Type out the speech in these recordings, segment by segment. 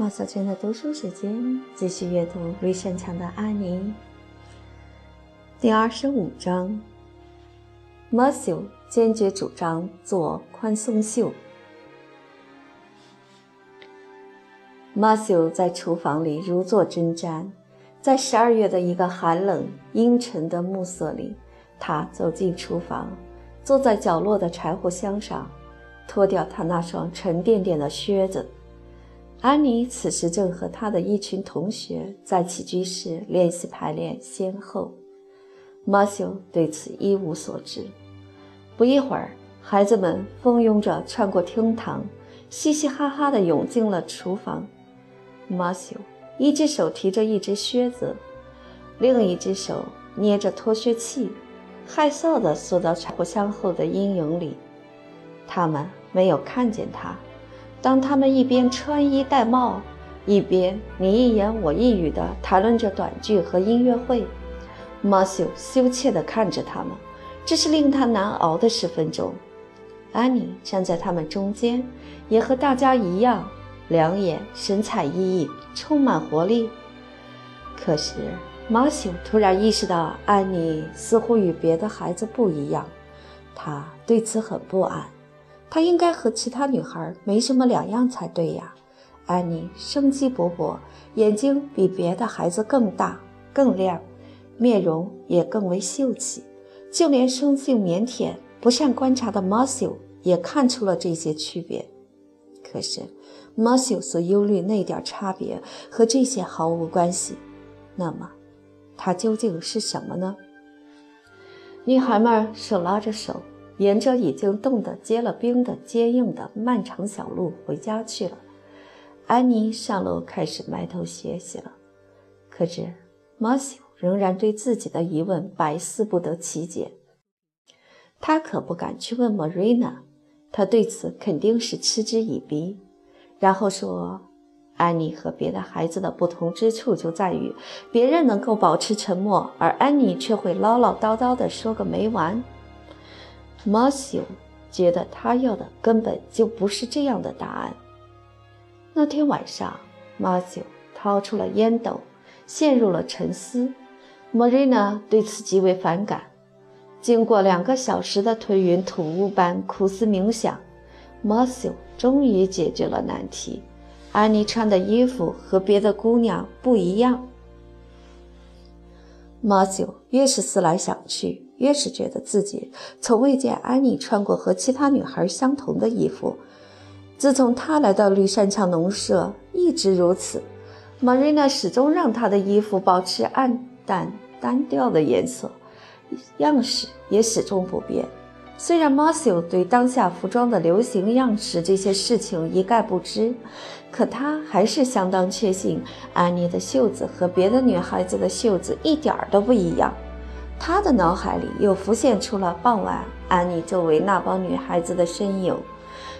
马小圈的读书时间，继续阅读《绿山墙的安妮》第二十五章。马修坚决主张做宽松袖。马修在厨房里如坐针毡，在十二月的一个寒冷阴沉的暮色里，他走进厨房，坐在角落的柴火箱上，脱掉他那双沉甸甸的靴子。安妮此时正和她的一群同学在起居室练习排练先后，马修对此一无所知。不一会儿，孩子们蜂拥着穿过厅堂，嘻嘻哈哈地涌进了厨房。马修一只手提着一只靴子，另一只手捏着脱靴器，害臊地缩到柴火箱后的阴影里。他们没有看见他。当他们一边穿衣戴帽，一边你一言我一语地谈论着短剧和音乐会，马修羞怯地看着他们，这是令他难熬的十分钟。安妮站在他们中间，也和大家一样，两眼神采奕奕，充满活力。可是马修突然意识到，安妮似乎与别的孩子不一样，他对此很不安。她应该和其他女孩没什么两样才对呀。安妮生机勃勃，眼睛比别的孩子更大、更亮，面容也更为秀气。就连生性腼腆、不善观察的马修也看出了这些区别。可是，马修所忧虑那点差别和这些毫无关系。那么，他究竟是什么呢？女孩们手拉着手。沿着已经冻得结了冰的坚硬的漫长小路回家去了。安妮上楼开始埋头学习了。可是马修仍然对自己的疑问百思不得其解。他可不敢去问 Marina，他对此肯定是嗤之以鼻。然后说：“安妮和别的孩子的不同之处就在于，别人能够保持沉默，而安妮却会唠唠叨叨地说个没完。”马修觉得他要的根本就不是这样的答案。那天晚上，马修掏出了烟斗，陷入了沉思。莫瑞娜对此极为反感。经过两个小时的吞云吐雾般苦思冥想，马修终于解决了难题：安妮穿的衣服和别的姑娘不一样。马修越是思来想去。越是觉得自己从未见安妮穿过和其他女孩相同的衣服。自从她来到绿山墙农舍，一直如此。玛瑞娜始终让她的衣服保持暗淡单调的颜色，样式也始终不变。虽然马修对当下服装的流行样式这些事情一概不知，可他还是相当确信安妮的袖子和别的女孩子的袖子一点儿都不一样。他的脑海里又浮现出了傍晚安妮周围那帮女孩子的身影，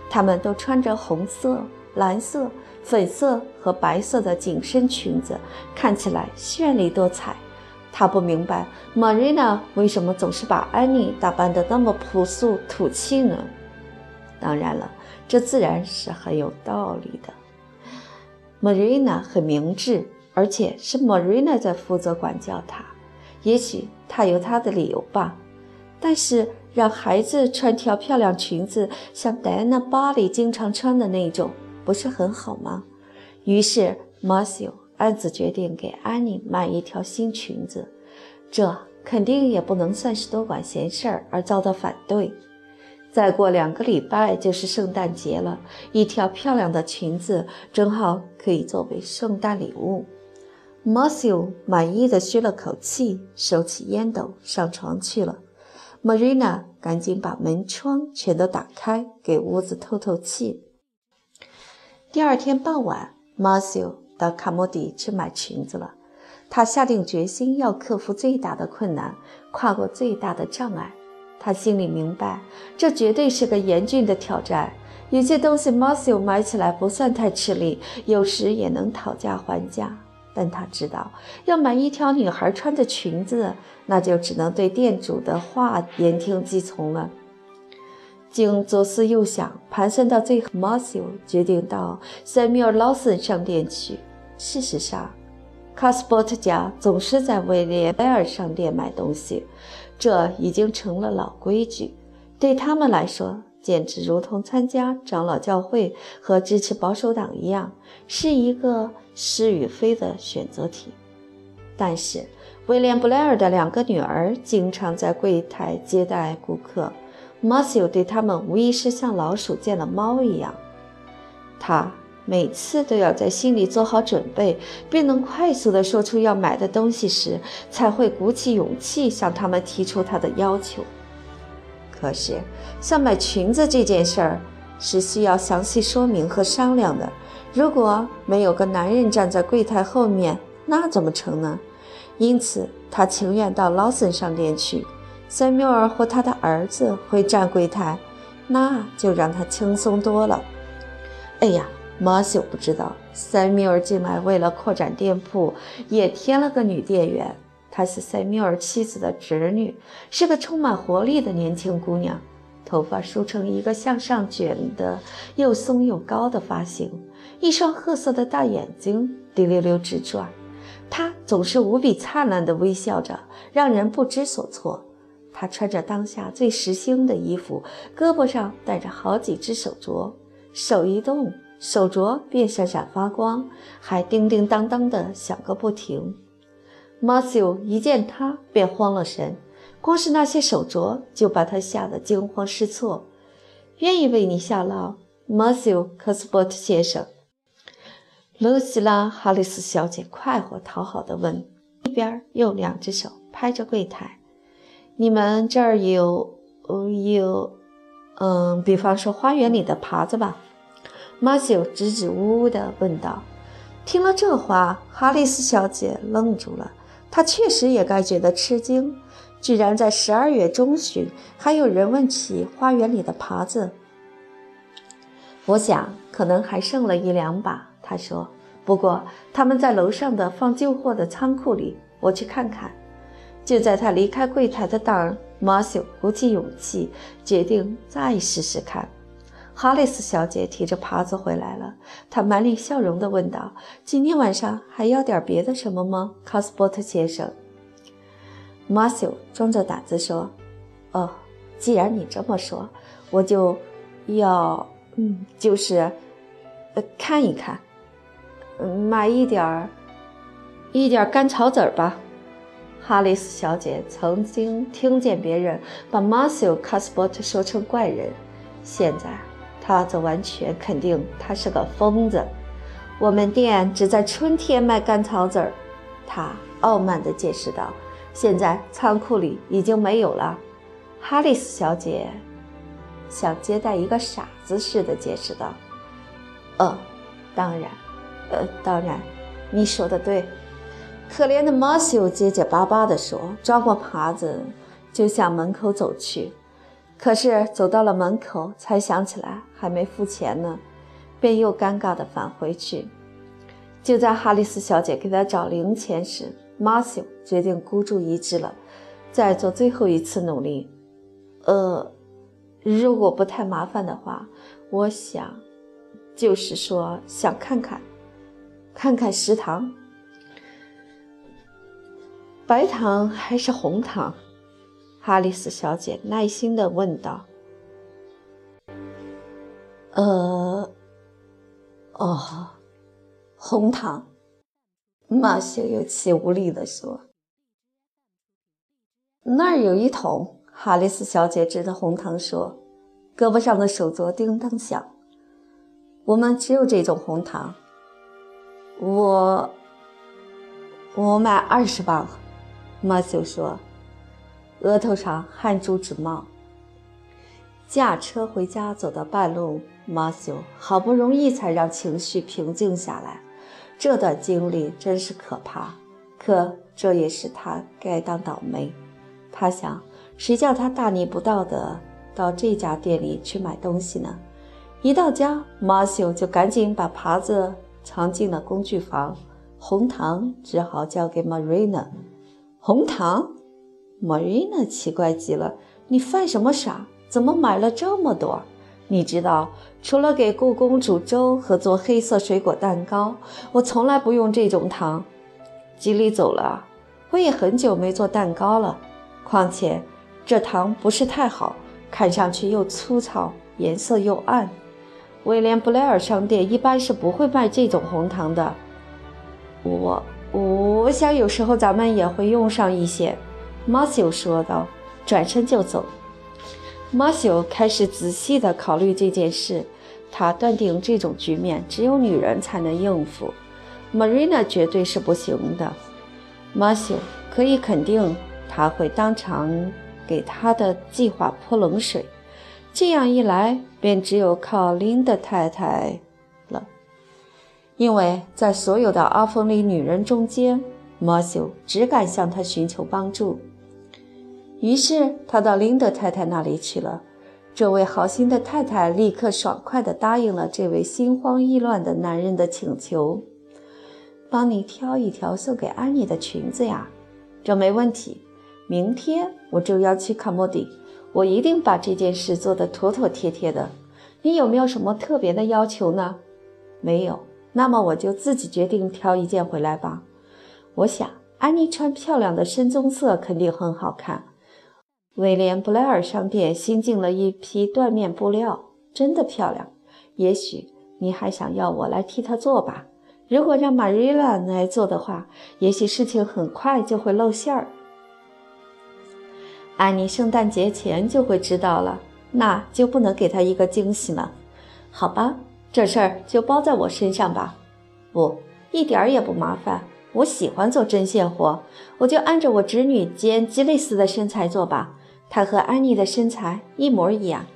她们都穿着红色、蓝色、粉色和白色的紧身裙子，看起来绚丽多彩。他不明白 Marina 为什么总是把安妮打扮得那么朴素土气呢？当然了，这自然是很有道理的。Marina 很明智，而且是 Marina 在负责管教她。也许他有他的理由吧，但是让孩子穿条漂亮裙子，像戴安娜·巴里经常穿的那种，不是很好吗？于是马修暗自决定给安妮买一条新裙子，这肯定也不能算是多管闲事儿而遭到反对。再过两个礼拜就是圣诞节了，一条漂亮的裙子正好可以作为圣诞礼物。马修满意的吁了口气，收起烟斗，上床去了。Marina 赶紧把门窗全都打开，给屋子透透气。第二天傍晚，马修到卡莫迪去买裙子了。他下定决心要克服最大的困难，跨过最大的障碍。他心里明白，这绝对是个严峻的挑战。有些东西马修买起来不算太吃力，有时也能讨价还价。但他知道，要买一条女孩穿的裙子，那就只能对店主的话言听计从了。经左思右想，盘算到最后，马修决定到塞缪尔·劳森商店去。事实上，卡斯伯特家总是在威廉·贝尔商店买东西，这已经成了老规矩。对他们来说，简直如同参加长老教会和支持保守党一样，是一个是与非的选择题。但是，威廉·布莱尔的两个女儿经常在柜台接待顾客。马修对他们无疑是像老鼠见了猫一样，他每次都要在心里做好准备，并能快速地说出要买的东西时，才会鼓起勇气向他们提出他的要求。可是，像买裙子这件事儿是需要详细说明和商量的。如果没有个男人站在柜台后面，那怎么成呢？因此，他情愿到劳森商店去。塞缪尔和他的儿子会站柜台，那就让他轻松多了。哎呀，马修不知道，塞缪尔进来为了扩展店铺，也添了个女店员。她是塞缪尔妻子的侄女，是个充满活力的年轻姑娘，头发梳成一个向上卷的又松又高的发型，一双褐色的大眼睛滴溜溜直转。她总是无比灿烂地微笑着，让人不知所措。他穿着当下最时兴的衣服，胳膊上戴着好几只手镯，手一动，手镯便闪闪发光，还叮叮当当的响个不停。马修一见他便慌了神，光是那些手镯就把他吓得惊慌失措。愿意为你效劳，马修·科斯伯特先生。露西拉·哈里斯小姐快活讨好地问，一边用两只手拍着柜台。你们这儿有，有，嗯，比方说花园里的耙子吧？马修支支吾吾地问道。听了这话，哈里斯小姐愣住了。他确实也该觉得吃惊，居然在十二月中旬还有人问起花园里的耙子。我想可能还剩了一两把，他说。不过他们在楼上的放旧货的仓库里，我去看看。就在他离开柜台的当儿，马修鼓起勇气，决定再试试看。哈里斯小姐提着耙子回来了，她满脸笑容地问道：“今天晚上还要点别的什么吗，卡斯伯特先生？”马修装着胆子说：“哦，既然你这么说，我就要……嗯，就是……呃，看一看，买一点儿，一点干草籽儿吧。”哈里斯小姐曾经听见别人把马修·卡斯伯特说成怪人，现在他则完全肯定他是个疯子。我们店只在春天卖干草籽儿，他傲慢地解释道。现在仓库里已经没有了。哈里斯小姐像接待一个傻子似的解释道：“呃，当然，呃，当然，你说的对。”可怜的马修结结巴巴地说：“抓过耙子，就向门口走去。可是走到了门口，才想起来还没付钱呢，便又尴尬地返回去。就在哈里斯小姐给他找零钱时，马修决定孤注一掷了，再做最后一次努力。呃，如果不太麻烦的话，我想，就是说想看看，看看食堂。”白糖还是红糖？哈里斯小姐耐心地问道。“呃，哦，红糖。”马修有气无力地说。“那儿有一桶。”哈里斯小姐指着红糖说，胳膊上的手镯叮当响。“我们只有这种红糖。我，我买二十磅。”马修说：“额头上汗珠直冒。”驾车回家，走到半路，马修好不容易才让情绪平静下来。这段经历真是可怕，可这也是他该当倒霉。他想，谁叫他大逆不道的到这家店里去买东西呢？一到家，马修就赶紧把耙子藏进了工具房，红糖只好交给 Marina。红糖，玛瑞娜奇怪极了：“你犯什么傻？怎么买了这么多？你知道，除了给故宫煮粥和做黑色水果蛋糕，我从来不用这种糖。吉利走了，我也很久没做蛋糕了。况且这糖不是太好，看上去又粗糙，颜色又暗。威廉布莱尔商店一般是不会卖这种红糖的。我我想有时候咱们也会用上一些。马修说道，转身就走。马修开始仔细地考虑这件事，他断定这种局面只有女人才能应付，Marina 绝对是不行的。马修可以肯定，他会当场给他的计划泼冷水。这样一来，便只有靠琳达太太了，因为在所有的阿峰里女人中间，马修只敢向她寻求帮助。于是他到琳德太太那里去了。这位好心的太太立刻爽快地答应了这位心慌意乱的男人的请求：“帮你挑一条送给安妮的裙子呀，这没问题。明天我就要去卡莫迪，我一定把这件事做得妥妥帖帖的。你有没有什么特别的要求呢？没有，那么我就自己决定挑一件回来吧。我想安妮穿漂亮的深棕色肯定很好看。”威廉布莱尔商店新进了一批缎面布料，真的漂亮。也许你还想要我来替他做吧？如果让玛瑞拉来做的话，也许事情很快就会露馅儿。安妮圣诞节前就会知道了，那就不能给她一个惊喜了。好吧，这事儿就包在我身上吧。不，一点儿也不麻烦。我喜欢做针线活，我就按着我侄女兼吉蕾丝的身材做吧。她和安妮的身材一模一样。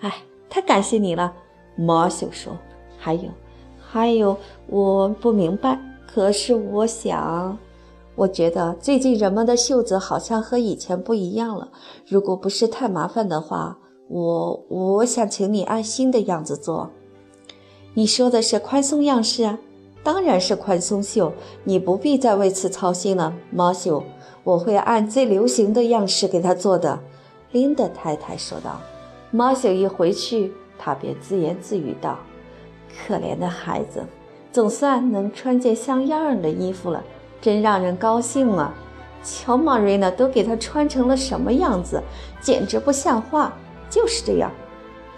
哎，太感谢你了，马修说。还有，还有，我不明白。可是我想，我觉得最近人们的袖子好像和以前不一样了。如果不是太麻烦的话，我我想请你按新的样子做。你说的是宽松样式啊？当然是宽松袖。你不必再为此操心了，马修。我会按最流行的样式给他做的，琳达太太说道。马修一回去，他便自言自语道：“可怜的孩子，总算能穿件像样的衣服了，真让人高兴啊！瞧玛瑞娜都给他穿成了什么样子，简直不像话。就是这样，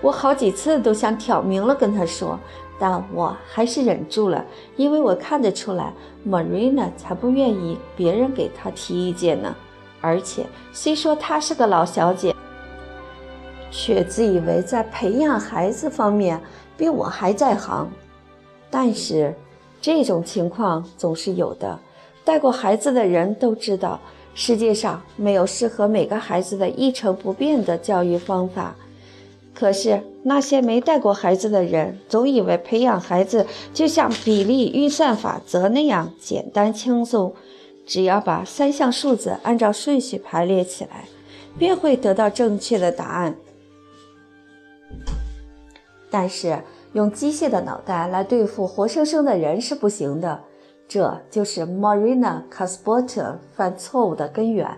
我好几次都想挑明了跟他说。”但我还是忍住了，因为我看得出来，Marina 才不愿意别人给她提意见呢。而且，虽说她是个老小姐，却自以为在培养孩子方面比我还在行。但是，这种情况总是有的。带过孩子的人都知道，世界上没有适合每个孩子的一成不变的教育方法。可是那些没带过孩子的人，总以为培养孩子就像比例运算法则那样简单轻松，只要把三项数字按照顺序排列起来，便会得到正确的答案。但是用机械的脑袋来对付活生生的人是不行的，这就是 Marina c a s p o t e 犯错误的根源。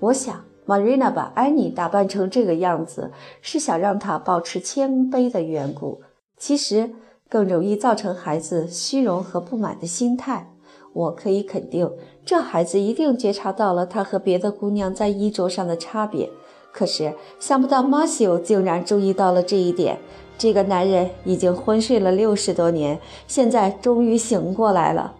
我想。Marina 把安妮打扮成这个样子，是想让她保持谦卑的缘故。其实更容易造成孩子虚荣和不满的心态。我可以肯定，这孩子一定觉察到了他和别的姑娘在衣着上的差别。可是想不到 m a t h e w 竟然注意到了这一点。这个男人已经昏睡了六十多年，现在终于醒过来了。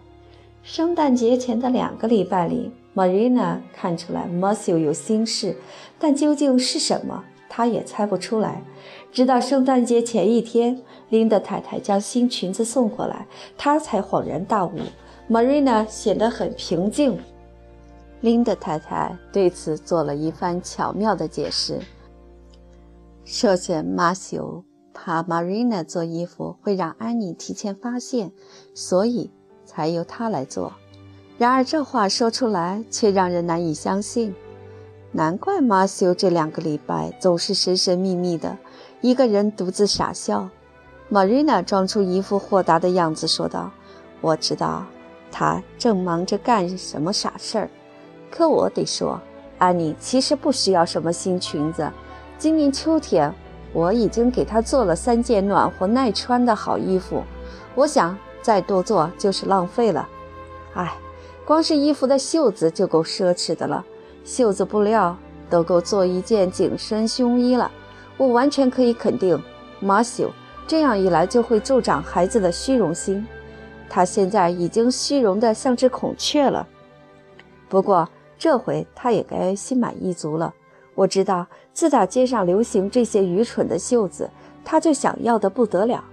圣诞节前的两个礼拜里。Marina 看出来 Matthew 有心事，但究竟是什么，她也猜不出来。直到圣诞节前一天，琳达太太将新裙子送过来，她才恍然大悟。Marina 显得很平静。琳达太太对此做了一番巧妙的解释。首先，Matthew 怕 Marina 做衣服会让安妮提前发现，所以才由她来做。然而这话说出来却让人难以相信，难怪马修这两个礼拜总是神神秘秘的，一个人独自傻笑。玛瑞娜装出一副豁达的样子说道：“我知道他正忙着干什么傻事儿，可我得说，安妮其实不需要什么新裙子。今年秋天我已经给她做了三件暖和耐穿的好衣服，我想再多做就是浪费了。哎，光是衣服的袖子就够奢侈的了，袖子布料都够做一件紧身胸衣了。我完全可以肯定，马修这样一来就会助长孩子的虚荣心。他现在已经虚荣得像只孔雀了。不过这回他也该心满意足了。我知道，自打街上流行这些愚蠢的袖子，他就想要的不得了。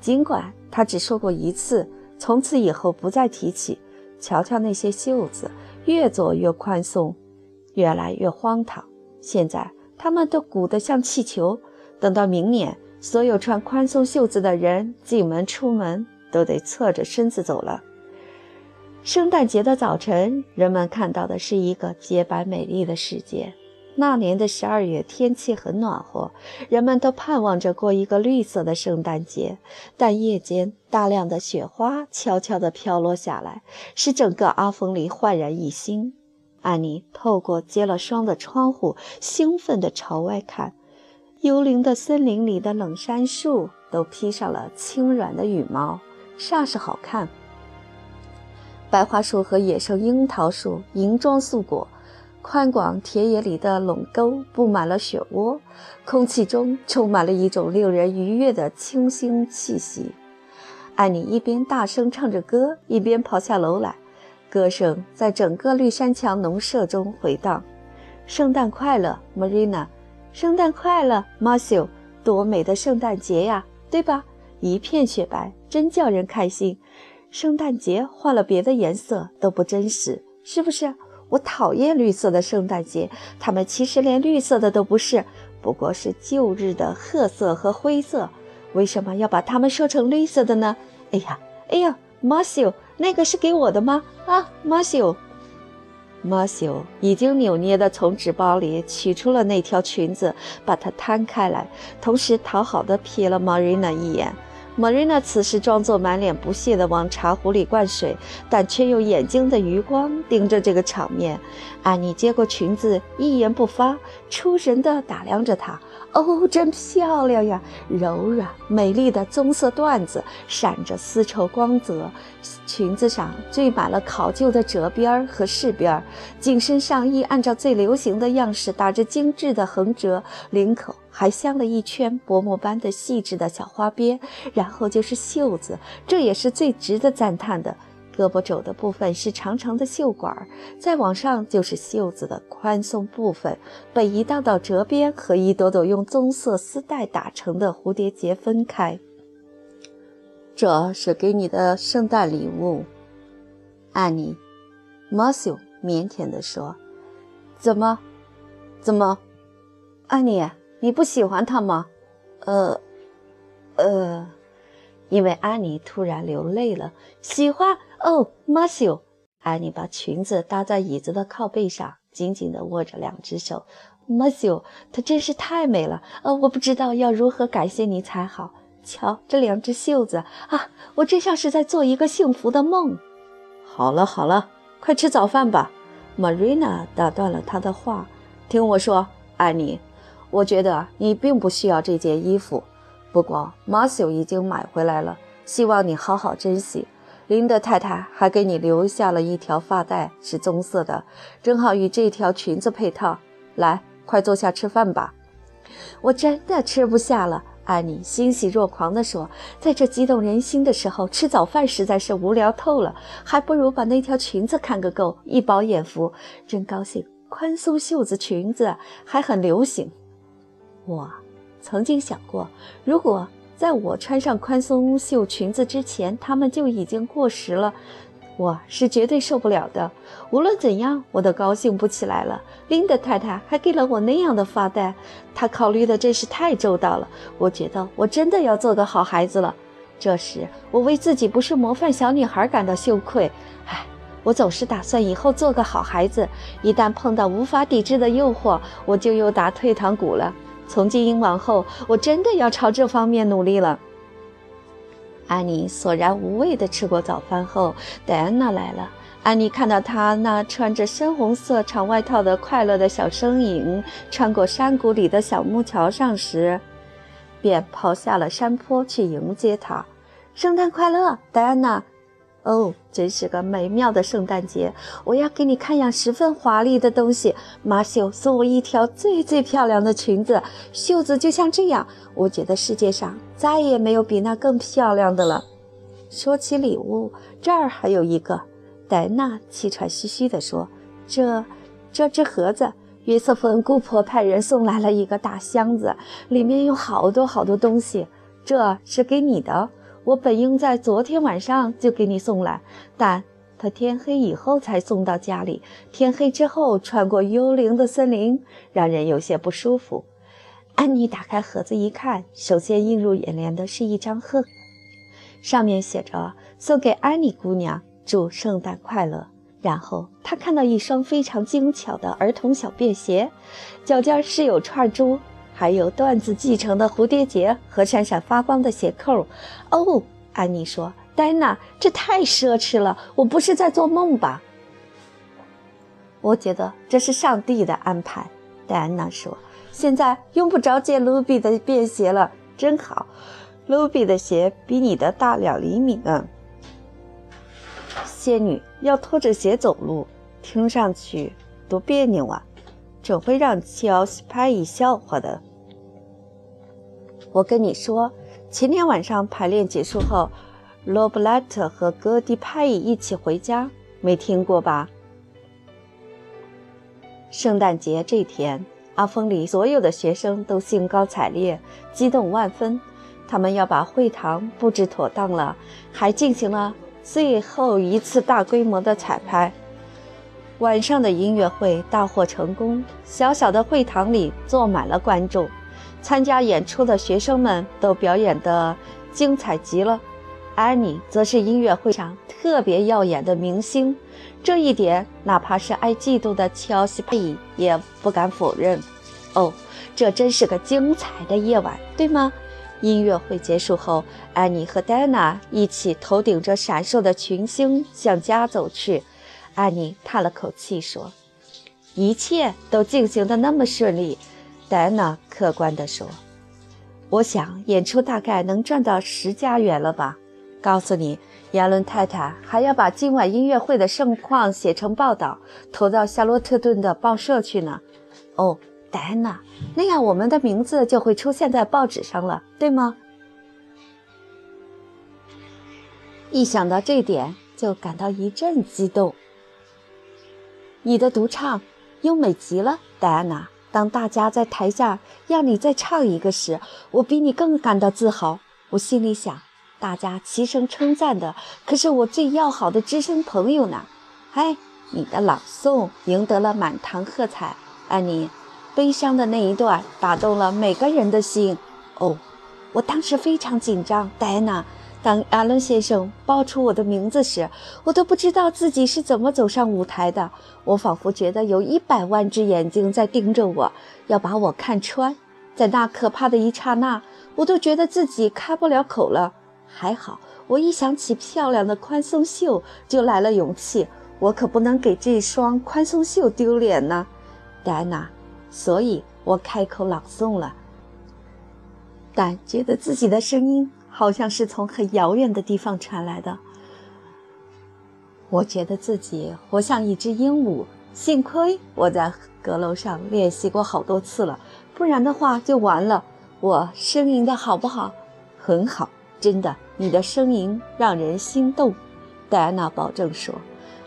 尽管他只说过一次，从此以后不再提起。瞧瞧那些袖子，越做越宽松，越来越荒唐。现在他们都鼓得像气球。等到明年，所有穿宽松袖子的人进门出门都得侧着身子走了。圣诞节的早晨，人们看到的是一个洁白美丽的世界。那年的十二月，天气很暖和，人们都盼望着过一个绿色的圣诞节。但夜间，大量的雪花悄悄地飘落下来，使整个阿峰里焕然一新。安妮透过结了霜的窗户，兴奋地朝外看。幽灵的森林里的冷杉树都披上了轻软的羽毛，煞是好看。白桦树和野生樱桃树银装素裹。宽广田野里的垄沟布满了雪窝，空气中充满了一种令人愉悦的清新气息。艾妮一边大声唱着歌，一边跑下楼来，歌声在整个绿山墙农舍中回荡。圣诞快乐，Marina！圣诞快乐，Marcio！多美的圣诞节呀，对吧？一片雪白，真叫人开心。圣诞节换了别的颜色都不真实，是不是？我讨厌绿色的圣诞节，它们其实连绿色的都不是，不过是旧日的褐色和灰色。为什么要把它们说成绿色的呢？哎呀，哎呀，Marcio，那个是给我的吗？啊，Marcio，Marcio 已经扭捏地从纸包里取出了那条裙子，把它摊开来，同时讨好地瞥了 Marina 一眼。玛瑞娜此时装作满脸不屑地往茶壶里灌水，但却用眼睛的余光盯着这个场面。安妮接过裙子，一言不发，出神地打量着她。哦，真漂亮呀！柔软美丽的棕色缎子，闪着丝绸光泽，裙子上缀满了考究的褶边和饰边。紧身上衣按照最流行的样式打着精致的横折，领口还镶了一圈薄膜般的细致的小花边。然后就是袖子，这也是最值得赞叹的。胳膊肘的部分是长长的袖管，再往上就是袖子的宽松部分，被一道道折边和一朵朵用棕色丝带打成的蝴蝶结分开。这是给你的圣诞礼物，安妮。马修腼腆地说：“怎么？怎么？安妮，你不喜欢他吗？呃，呃。”因为安妮突然流泪了，喜欢哦，马修。安妮把裙子搭在椅子的靠背上，紧紧地握着两只手。马修，她真是太美了，呃，我不知道要如何感谢你才好。瞧，这两只袖子啊，我真像是在做一个幸福的梦。好了好了，快吃早饭吧。Marina 打断了他的话，听我说，安妮，我觉得你并不需要这件衣服。不过马修已经买回来了，希望你好好珍惜。林德太太还给你留下了一条发带，是棕色的，正好与这条裙子配套。来，快坐下吃饭吧。我真的吃不下了，安妮欣喜若狂地说。在这激动人心的时候，吃早饭实在是无聊透了，还不如把那条裙子看个够，一饱眼福。真高兴，宽松袖子裙子还很流行。我！曾经想过，如果在我穿上宽松袖裙子之前，它们就已经过时了，我是绝对受不了的。无论怎样，我都高兴不起来了。琳达太太还给了我那样的发带，她考虑的真是太周到了。我觉得我真的要做个好孩子了。这时，我为自己不是模范小女孩感到羞愧。唉，我总是打算以后做个好孩子，一旦碰到无法抵制的诱惑，我就又打退堂鼓了。从今往后，我真的要朝这方面努力了。安妮索然无味地吃过早饭后，戴安娜来了。安妮看到她那穿着深红色长外套的快乐的小身影穿过山谷里的小木桥上时，便跑下了山坡去迎接她。圣诞快乐，戴安娜！哦，真是个美妙的圣诞节！我要给你看样十分华丽的东西。马修送我一条最最漂亮的裙子，袖子就像这样。我觉得世界上再也没有比那更漂亮的了。说起礼物，这儿还有一个。戴娜气喘吁吁地说：“这，这只盒子，约瑟芬姑婆派人送来了一个大箱子，里面有好多好多东西。这是给你的，我本应在昨天晚上就给你送来，但他天黑以后才送到家里。天黑之后，穿过幽灵的森林，让人有些不舒服。”安妮打开盒子一看，首先映入眼帘的是一张贺，上面写着“送给安妮姑娘”。祝圣诞快乐！然后她看到一双非常精巧的儿童小便鞋，脚尖是有串珠，还有缎子系成的蝴蝶结和闪闪发光的鞋扣。哦，安妮说：“戴娜，这太奢侈了，我不是在做梦吧？”我觉得这是上帝的安排。戴安娜说：“现在用不着借卢比的便鞋了，真好。卢比的鞋比你的大两厘米呢。”仙女要拖着鞋走路，听上去多别扭啊！准会让乔西派伊笑话的。我跟你说，前天晚上排练结束后，罗布莱特和戈迪派伊一起回家，没听过吧？圣诞节这天，阿峰里所有的学生都兴高采烈，激动万分。他们要把会堂布置妥当了，还进行了。最后一次大规模的彩排，晚上的音乐会大获成功。小小的会堂里坐满了观众，参加演出的学生们都表演得精彩极了。安妮则是音乐会上特别耀眼的明星，这一点哪怕是爱嫉妒的乔西佩也不敢否认。哦，这真是个精彩的夜晚，对吗？音乐会结束后，安妮和戴娜一起头顶着闪烁的群星向家走去。安妮叹了口气说：“一切都进行得那么顺利。”戴安娜客观地说：“我想演出大概能赚到十加元了吧？告诉你，亚伦太太还要把今晚音乐会的盛况写成报道，投到夏洛特顿的报社去呢。”哦。戴安娜，那样我们的名字就会出现在报纸上了，对吗？一想到这点，就感到一阵激动。你的独唱优美极了，戴安娜。当大家在台下让你再唱一个时，我比你更感到自豪。我心里想，大家齐声称赞的可是我最要好的知声朋友呢。嗨，你的朗诵赢得了满堂喝彩，安妮。悲伤的那一段打动了每个人的心。哦，我当时非常紧张，戴安娜。当阿伦先生报出我的名字时，我都不知道自己是怎么走上舞台的。我仿佛觉得有一百万只眼睛在盯着我，要把我看穿。在那可怕的一刹那，我都觉得自己开不了口了。还好，我一想起漂亮的宽松袖，就来了勇气。我可不能给这双宽松袖丢脸呢，戴安娜。所以我开口朗诵了，但觉得自己的声音好像是从很遥远的地方传来的。我觉得自己活像一只鹦鹉，幸亏我在阁楼上练习过好多次了，不然的话就完了。我声吟的好不好？很好，真的，你的声音让人心动。戴安娜保证说。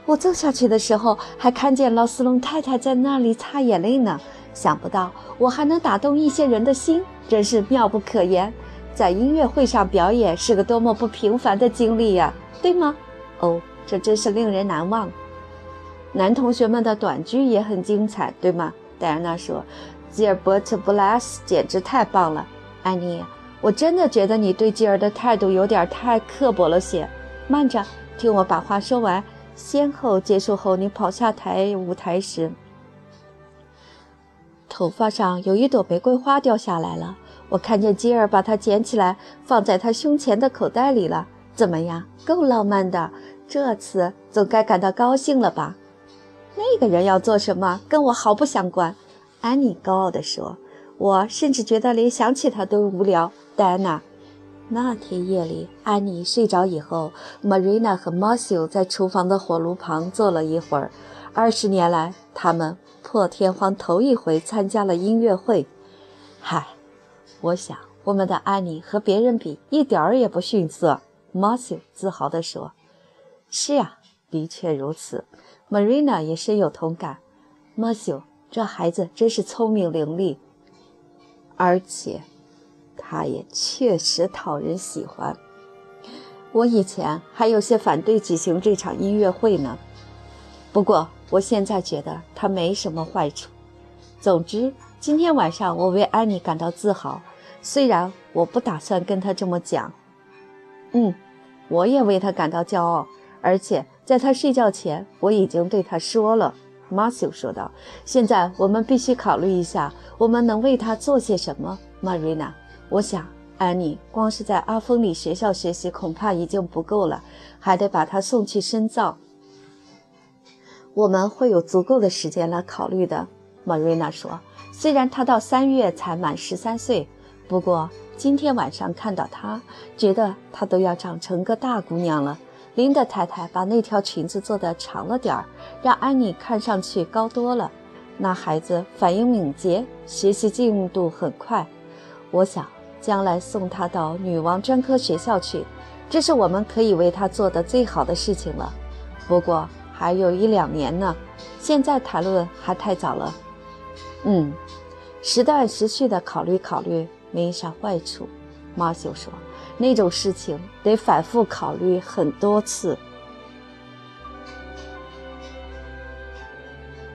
我坐下去的时候，还看见劳斯隆太太在那里擦眼泪呢。想不到我还能打动一些人的心，真是妙不可言。在音乐会上表演是个多么不平凡的经历呀，对吗？哦，这真是令人难忘。男同学们的短剧也很精彩，对吗？戴安娜说：“吉尔伯特·布莱斯简直太棒了。”安妮，我真的觉得你对吉尔的态度有点太刻薄了些。慢着，听我把话说完。先后结束后，你跑下台舞台时。头发上有一朵玫瑰花掉下来了，我看见吉尔把它捡起来，放在他胸前的口袋里了。怎么样，够浪漫的？这次总该感到高兴了吧？那个人要做什么，跟我毫不相关。安妮高傲地说：“我甚至觉得连想起他都无聊。”戴安娜，那天夜里，安妮睡着以后，Marina 和 Matthew 在厨房的火炉旁坐了一会儿。二十年来，他们破天荒头一回参加了音乐会。嗨，我想我们的安妮和别人比一点儿也不逊色。Matthew 自豪地说：“是呀，的确如此。”Marina 也深有同感。Matthew。这孩子真是聪明伶俐，而且他也确实讨人喜欢。我以前还有些反对举行这场音乐会呢，不过我现在觉得他没什么坏处。总之，今天晚上我为安妮感到自豪，虽然我不打算跟她这么讲。嗯，我也为她感到骄傲，而且在她睡觉前，我已经对她说了。马修说道：“现在我们必须考虑一下，我们能为他做些什么。”玛瑞娜，我想安妮光是在阿峰里学校学习恐怕已经不够了，还得把她送去深造。我们会有足够的时间来考虑的。”玛瑞娜说：“虽然她到三月才满十三岁，不过今天晚上看到她，觉得她都要长成个大姑娘了。”林德太太把那条裙子做得长了点儿，让安妮看上去高多了。那孩子反应敏捷，学习进度很快。我想将来送她到女王专科学校去，这是我们可以为她做的最好的事情了。不过还有一两年呢，现在谈论还太早了。嗯，时断时续的考虑考虑，没啥坏处。马修说。那种事情得反复考虑很多次。